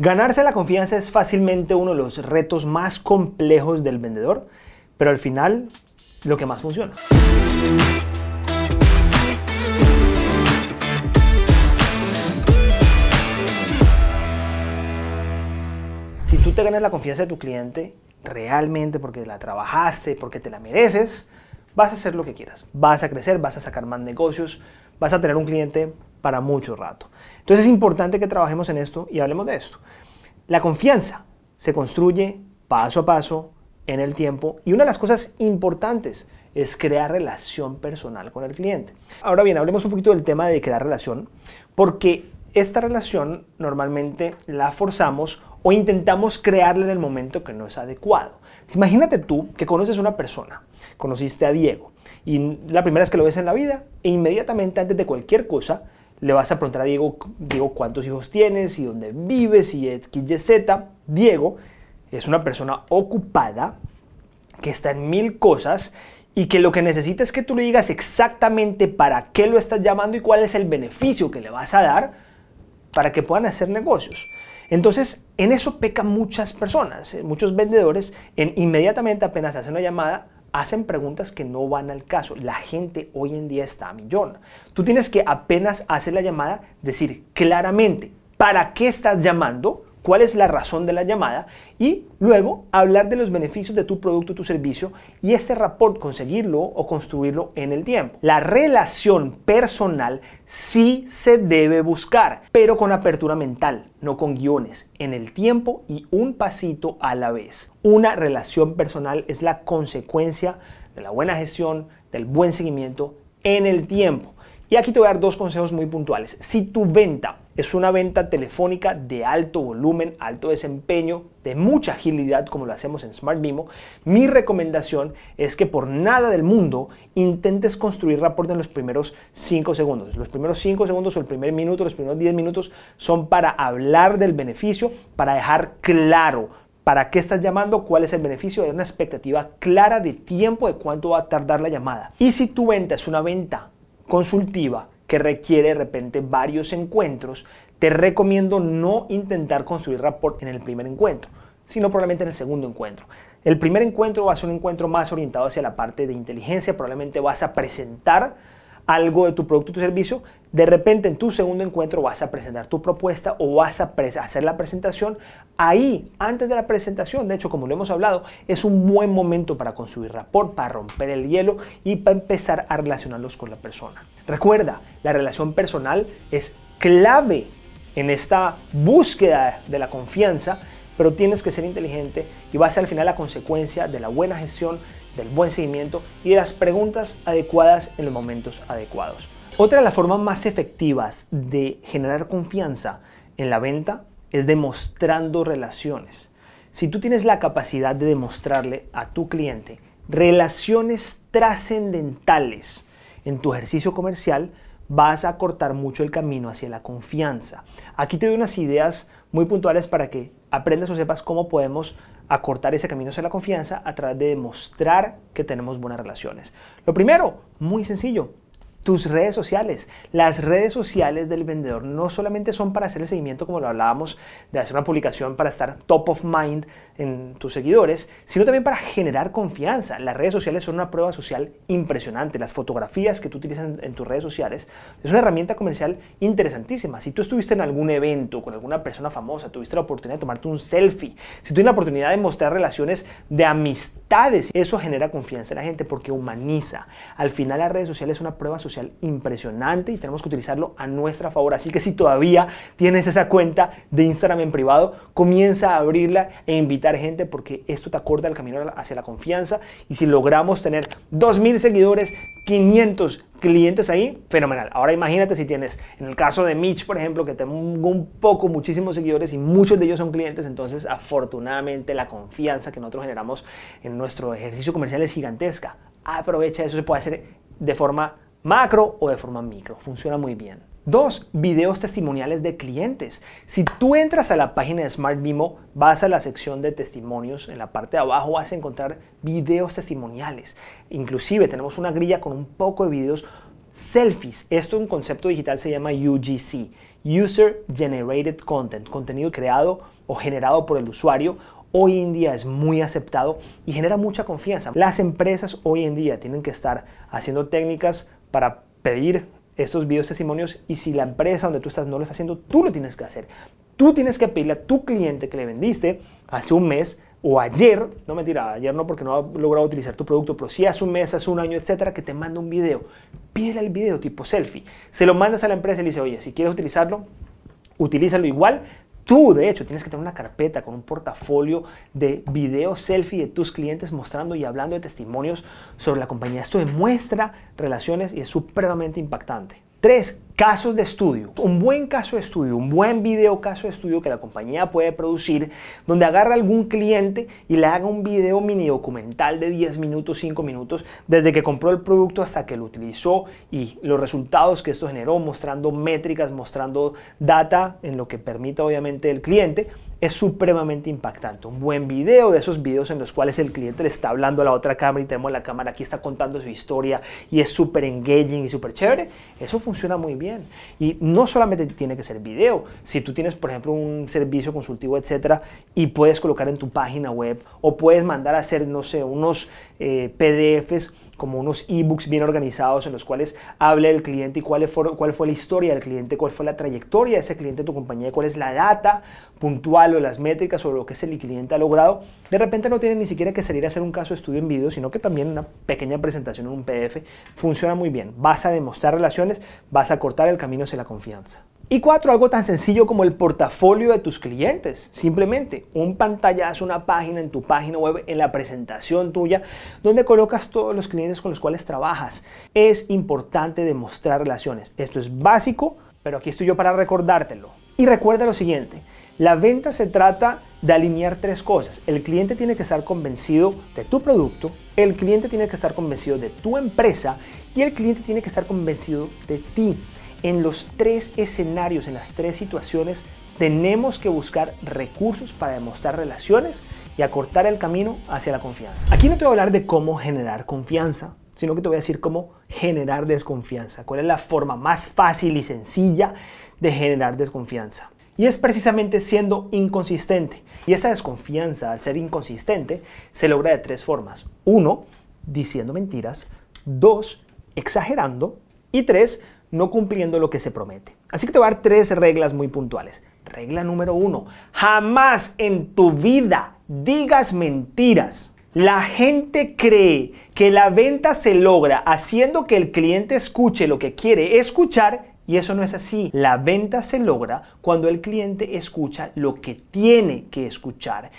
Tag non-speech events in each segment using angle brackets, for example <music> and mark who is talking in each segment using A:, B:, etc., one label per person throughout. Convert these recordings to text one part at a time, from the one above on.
A: Ganarse la confianza es fácilmente uno de los retos más complejos del vendedor, pero al final lo que más funciona. Si tú te ganas la confianza de tu cliente realmente porque la trabajaste, porque te la mereces, vas a hacer lo que quieras. Vas a crecer, vas a sacar más negocios, vas a tener un cliente para mucho rato. Entonces es importante que trabajemos en esto y hablemos de esto. La confianza se construye paso a paso en el tiempo y una de las cosas importantes es crear relación personal con el cliente. Ahora bien, hablemos un poquito del tema de crear relación porque esta relación normalmente la forzamos o intentamos crearla en el momento que no es adecuado. Imagínate tú que conoces a una persona, conociste a Diego y la primera vez que lo ves en la vida e inmediatamente antes de cualquier cosa le vas a preguntar a Diego, Diego cuántos hijos tienes y dónde vives y X, Y. Diego es una persona ocupada que está en mil cosas y que lo que necesita es que tú le digas exactamente para qué lo estás llamando y cuál es el beneficio que le vas a dar para que puedan hacer negocios. Entonces, en eso pecan muchas personas, eh, muchos vendedores, en inmediatamente apenas hacen una llamada, hacen preguntas que no van al caso. La gente hoy en día está a millón. Tú tienes que apenas hacer la llamada, decir claramente para qué estás llamando, cuál es la razón de la llamada y luego hablar de los beneficios de tu producto tu servicio y este rapport conseguirlo o construirlo en el tiempo. La relación personal sí se debe buscar, pero con apertura mental, no con guiones, en el tiempo y un pasito a la vez. Una relación personal es la consecuencia de la buena gestión, del buen seguimiento en el tiempo. Y aquí te voy a dar dos consejos muy puntuales. Si tu venta es una venta telefónica de alto volumen, alto desempeño, de mucha agilidad como lo hacemos en Smart Mimo, mi recomendación es que por nada del mundo intentes construir rapport en los primeros 5 segundos. Los primeros 5 segundos o el primer minuto, los primeros 10 minutos son para hablar del beneficio, para dejar claro para qué estás llamando, cuál es el beneficio, de una expectativa clara de tiempo de cuánto va a tardar la llamada. Y si tu venta es una venta consultiva que requiere de repente varios encuentros, te recomiendo no intentar construir rapport en el primer encuentro, sino probablemente en el segundo encuentro. El primer encuentro va a ser un encuentro más orientado hacia la parte de inteligencia, probablemente vas a presentar algo de tu producto o tu servicio, de repente en tu segundo encuentro vas a presentar tu propuesta o vas a hacer la presentación. Ahí, antes de la presentación, de hecho, como lo hemos hablado, es un buen momento para construir rapport, para romper el hielo y para empezar a relacionarlos con la persona. Recuerda, la relación personal es clave en esta búsqueda de la confianza pero tienes que ser inteligente y va a ser al final la consecuencia de la buena gestión, del buen seguimiento y de las preguntas adecuadas en los momentos adecuados. Otra de las formas más efectivas de generar confianza en la venta es demostrando relaciones. Si tú tienes la capacidad de demostrarle a tu cliente relaciones trascendentales en tu ejercicio comercial, vas a cortar mucho el camino hacia la confianza. Aquí te doy unas ideas muy puntuales para que aprendas o sepas cómo podemos acortar ese camino hacia la confianza a través de demostrar que tenemos buenas relaciones. Lo primero, muy sencillo, tus redes sociales. Las redes sociales del vendedor no solamente son para hacer el seguimiento, como lo hablábamos, de hacer una publicación para estar top of mind en tus seguidores, sino también para generar confianza. Las redes sociales son una prueba social impresionante. Las fotografías que tú utilizas en, tus redes sociales es una herramienta comercial interesantísima. Si tú estuviste en algún evento con alguna persona famosa, tuviste la oportunidad de tomarte un selfie, si tuviste la oportunidad de mostrar relaciones de amistades, eso genera confianza en la gente porque humaniza. Al final las redes sociales es una prueba social impresionante y tenemos que utilizarlo a nuestra favor. Así que si todavía tienes esa cuenta de Instagram en privado, comienza a abrirla e invitar gente porque esto te acorda el camino hacia la confianza y si logramos tener 2.000 seguidores, 500 clientes ahí, fenomenal. Ahora imagínate si tienes, en el caso de Mitch, por ejemplo, que tengo un poco, muchísimos seguidores y muchos de ellos son clientes, entonces afortunadamente la confianza que nosotros generamos en nuestro ejercicio comercial es gigantesca. Aprovecha eso, se puede hacer de forma macro o de forma micro. Funciona muy bien. Dos, videos testimoniales de clientes. Si tú entras a la página de Smart Mimo, vas a la sección de testimonios, en la parte de abajo vas a encontrar videos testimoniales. Inclusive tenemos una grilla con un poco de videos selfies. Esto un concepto digital se llama UGC. User Generated Content, contenido creado o generado por el usuario hoy en día es muy aceptado y genera mucha confianza. Las empresas hoy en día tienen que estar haciendo técnicas para pedir estos videos testimonios y si la empresa donde tú estás no lo está haciendo, tú lo tienes que hacer. Tú tienes que pedirle a tu cliente que le vendiste hace un mes o ayer, no mentira, ayer no porque no ha logrado utilizar tu producto, pero si hace un mes, hace un año, etcétera, que te manda un video. Pídele el video tipo selfie. Se lo mandas a la empresa y le dice, oye, si quieres utilizarlo, utilízalo igual, Tú, de hecho, tienes que tener una carpeta con un portafolio de video selfie de tus clientes mostrando y hablando de testimonios sobre la compañía. Esto demuestra relaciones y es supremamente impactante. Tres, casos de estudio. Un buen caso de estudio, un buen video caso de estudio que la compañía puede producir, donde agarra algún cliente y le haga un video mini documental de 10 minutos, 5 minutos, desde que compró el producto hasta que lo utilizó y los resultados que esto generó, mostrando métricas, mostrando data en lo que permita obviamente el cliente es supremamente impactante. Un buen video de esos videos en los cuales el cliente le está hablando a la otra cámara y tenemos la cámara aquí, está contando su historia y es súper engaging y súper chévere. Eso funciona muy bien. Y no solamente tiene que ser video. Si tú tienes, por ejemplo, un servicio consultivo, etcétera, y puedes colocar en tu página web o puedes mandar a hacer, no sé, unos eh, PDFs como unos ebooks bien organizados en los cuales hable el cliente y cuál fue, cuál fue la historia del cliente, cuál fue la trayectoria de ese cliente de tu compañía, cuál es la data puntual o las métricas sobre lo que ese cliente ha logrado. De repente no tiene ni siquiera que salir a hacer un caso de estudio en video, sino que también una pequeña presentación en un PDF funciona muy bien. Vas a demostrar relaciones, vas a cortar el camino hacia la confianza. Y cuatro, algo tan sencillo como el portafolio de tus clientes. Simplemente un pantallazo, una página en tu página web, en la presentación tuya, donde colocas todos los clientes con los cuales trabajas. Es importante demostrar relaciones. Esto es básico, pero aquí estoy yo para recordártelo. Y recuerda lo siguiente. La venta se trata de alinear tres cosas. El cliente tiene que estar convencido de tu producto, el cliente tiene que estar convencido de tu empresa y el cliente tiene que estar convencido de ti en los tres escenarios, en las tres situaciones, tenemos que buscar recursos para demostrar relaciones y acortar el camino hacia la confianza. Aquí no te voy a hablar de cómo generar confianza, sino que te voy a decir cómo generar desconfianza. ¿Cuál es la forma más fácil y sencilla de generar desconfianza? Y es precisamente siendo inconsistente. Y esa desconfianza, al ser inconsistente, se logra de tres formas. Uno, diciendo mentiras. Dos, exagerando. Y tres, no cumpliendo lo que se promete. Así que te voy a dar tres reglas muy puntuales. Regla número uno, jamás en tu vida digas mentiras. La gente cree que la venta se logra haciendo que el cliente escuche lo que quiere escuchar y eso no es así. La venta se logra cuando el cliente escucha lo que tiene que escuchar.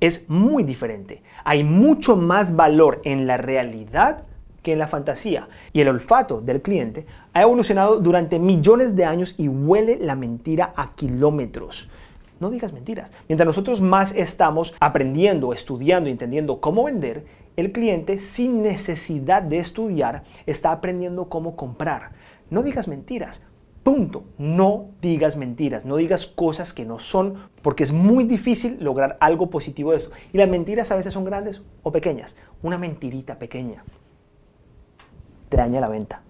A: Es muy diferente. Hay mucho más valor en la realidad que en la fantasía. Y el olfato del cliente ha evolucionado durante millones de años y huele la mentira a kilómetros. No digas mentiras. Mientras nosotros más estamos aprendiendo, estudiando, entendiendo cómo vender, el cliente sin necesidad de estudiar está aprendiendo cómo comprar. No digas mentiras. Punto. No digas mentiras, no digas cosas que no son, porque es muy difícil lograr algo positivo de esto. Y las mentiras a veces son grandes o pequeñas. Una mentirita pequeña te daña la venta.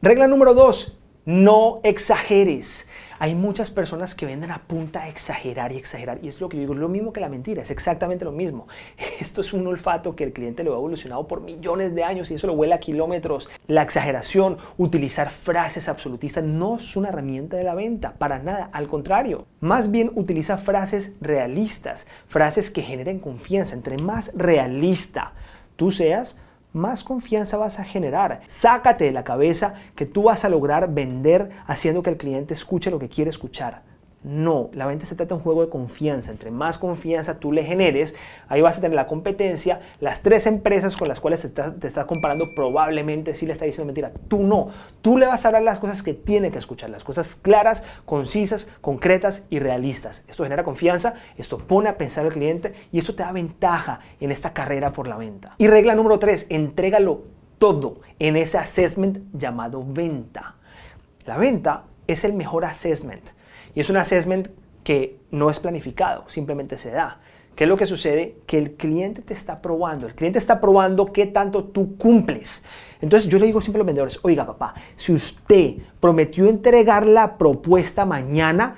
A: Regla número dos, no exageres. Hay muchas personas que venden a punta de exagerar y exagerar. Y es lo que yo digo, lo mismo que la mentira, es exactamente lo mismo. <laughs> Esto es un olfato que el cliente lo ha evolucionado por millones de años y eso lo huele a kilómetros. La exageración, utilizar frases absolutistas no es una herramienta de la venta, para nada, al contrario. Más bien utiliza frases realistas, frases que generen confianza. Entre más realista tú seas, más confianza vas a generar. Sácate de la cabeza que tú vas a lograr vender haciendo que el cliente escuche lo que quiere escuchar. No, la venta se trata de un juego de confianza. Entre más confianza tú le generes, ahí vas a tener la competencia. Las tres empresas con las cuales te estás, comparando probablemente sí le está diciendo mentira. Tú no. Tú le vas a hablar las cosas que tiene que escuchar, las cosas claras, concisas, concretas y realistas. Esto genera confianza, esto pone a pensar al cliente y esto te da ventaja en esta carrera por la venta. Y regla número tres, entrégalo todo en ese assessment llamado venta. La venta es el mejor assessment y es un assessment que no es planificado, simplemente se da. ¿Qué es lo que sucede? Que el cliente te está probando, el cliente está probando qué tanto tú cumples. Entonces yo le digo siempre a los vendedores, oiga papá, si usted prometió entregar la propuesta mañana,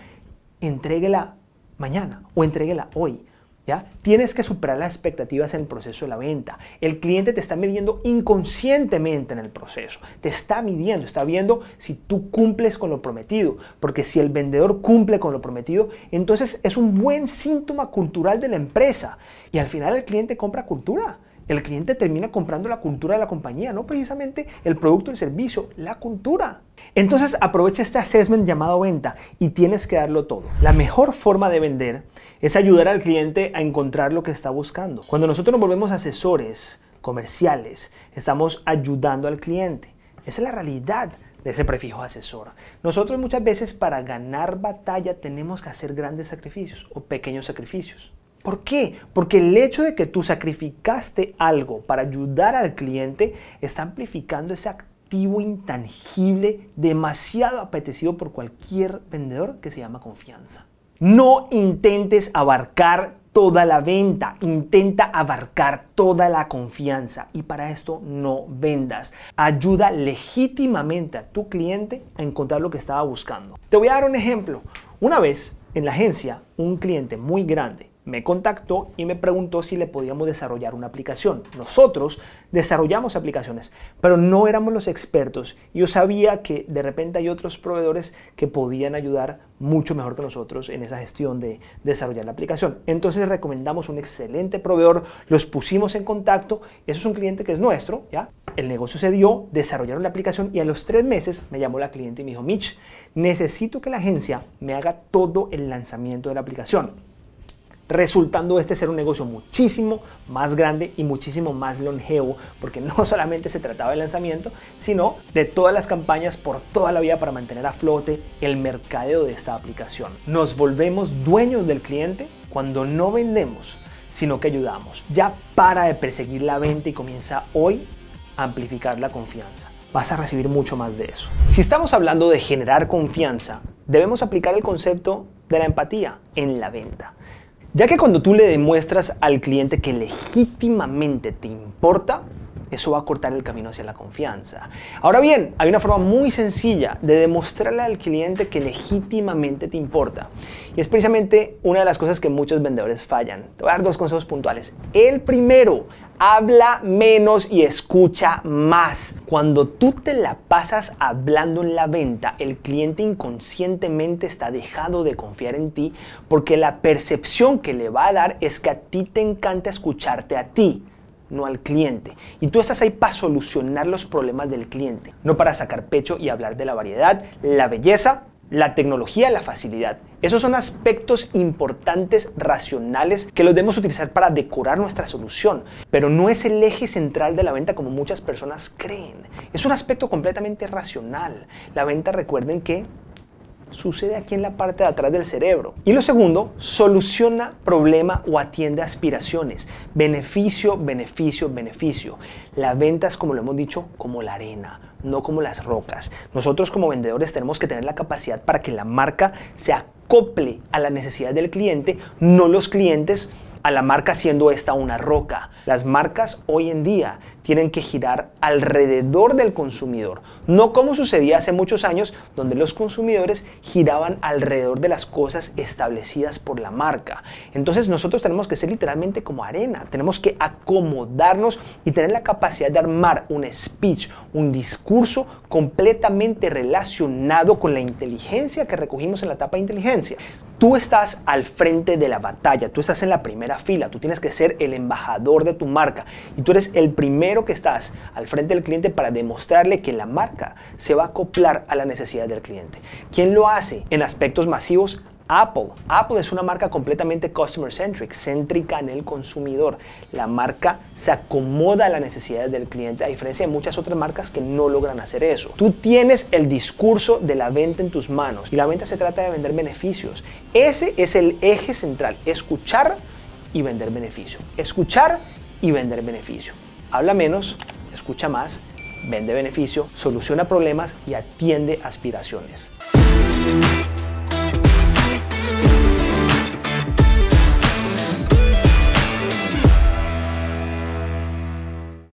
A: entréguela mañana o entréguela hoy. ¿Ya? Tienes que superar las expectativas en el proceso de la venta. El cliente te está midiendo inconscientemente en el proceso. Te está midiendo, está viendo si tú cumples con lo prometido. Porque si el vendedor cumple con lo prometido, entonces es un buen síntoma cultural de la empresa. Y al final el cliente compra cultura el cliente termina comprando la cultura de la compañía, no precisamente el producto, el servicio, la cultura. Entonces aprovecha este assessment llamado venta y tienes que darlo todo. La mejor forma de vender es ayudar al cliente a encontrar lo que está buscando. Cuando nosotros nos volvemos asesores comerciales, estamos ayudando al cliente. Esa es la realidad de ese prefijo asesor. Nosotros muchas veces para ganar batalla tenemos que hacer grandes sacrificios o pequeños sacrificios. ¿Por qué? Porque el hecho de que tú sacrificaste algo para ayudar al cliente está amplificando ese activo intangible demasiado apetecido por cualquier vendedor que se llama confianza. No intentes abarcar toda la venta, intenta abarcar toda la confianza y para esto no vendas. Ayuda legítimamente a tu cliente a encontrar lo que estaba buscando. Te voy a dar un ejemplo. Una vez en la agencia, un cliente muy grande me contactó y me preguntó si le podíamos desarrollar una aplicación. Nosotros desarrollamos aplicaciones, pero no éramos los expertos. Yo sabía que de repente hay otros proveedores que podían ayudar mucho mejor que nosotros en esa gestión de desarrollar la aplicación. Entonces recomendamos un excelente proveedor, los pusimos en contacto, eso es un cliente que es nuestro, ¿ya? El negocio se dio, desarrollaron la aplicación y a los tres meses me llamó la cliente y me dijo, Mitch, necesito que la agencia me haga todo el lanzamiento de la aplicación resultando este ser un negocio muchísimo más grande y muchísimo más longevo, porque no <laughs> solamente se trataba del lanzamiento, sino de todas las campañas por toda la vida para mantener a flote el mercadeo de esta aplicación. Nos volvemos dueños del cliente cuando no vendemos, sino que ayudamos. Ya para de perseguir la venta y comienza hoy a amplificar la confianza. Vas a recibir mucho más de eso. Si estamos hablando de generar confianza, debemos aplicar el concepto de la empatía en la venta. Ya que cuando tú le demuestras al cliente que legítimamente te importa, eso va a cortar el camino hacia la confianza. Ahora bien, hay una forma muy sencilla de demostrarle al cliente que legítimamente te importa. Y es precisamente una de las cosas que muchos vendedores fallan. Te voy a dar dos consejos puntuales. El primero, habla menos y escucha más. Cuando tú te la pasas hablando en la venta, el cliente inconscientemente está dejando de confiar en ti porque la percepción que le va a dar es que a ti te encanta escucharte a ti no al cliente. Y tú estás ahí para solucionar los problemas del cliente, no para sacar pecho y hablar de la variedad, la belleza, la tecnología, la facilidad. Esos son aspectos importantes, racionales, que los debemos utilizar para decorar nuestra solución, pero no es el eje central de la venta como muchas personas creen. Es un aspecto completamente racional. La venta, recuerden que sucede aquí en la parte de atrás del cerebro. Y lo segundo, soluciona problema o atiende aspiraciones. Beneficio, beneficio, beneficio. La venta es, como lo hemos dicho, como la arena, no como las rocas. Nosotros como vendedores tenemos que tener la capacidad para que la marca se acople a la necesidad del cliente, no los clientes a la marca siendo esta una roca. Las marcas hoy en día tienen que girar alrededor del consumidor, no como sucedía hace muchos años donde los consumidores giraban alrededor de las cosas establecidas por la marca. Entonces nosotros tenemos que ser literalmente como arena, tenemos que acomodarnos y tener la capacidad de armar un speech, un discurso completamente relacionado con la inteligencia que recogimos en la etapa de inteligencia. Tú estás al frente de la batalla, tú estás en la primera fila, tú tienes que ser el embajador de tu marca y tú eres el primero que estás al frente del cliente para demostrarle que la marca se va a acoplar a la necesidad del cliente. ¿Quién lo hace? En aspectos masivos, Apple. Apple es una marca completamente customer centric, céntrica en el consumidor. La marca se acomoda a las necesidades del cliente, a diferencia de muchas otras marcas que no logran hacer eso. Tú tienes el discurso de la venta en tus manos y la venta se trata de vender beneficios. Ese es el eje central, escuchar y vender beneficio. Escuchar y vender beneficio. Habla menos, escucha más, vende beneficio, soluciona problemas y atiende aspiraciones.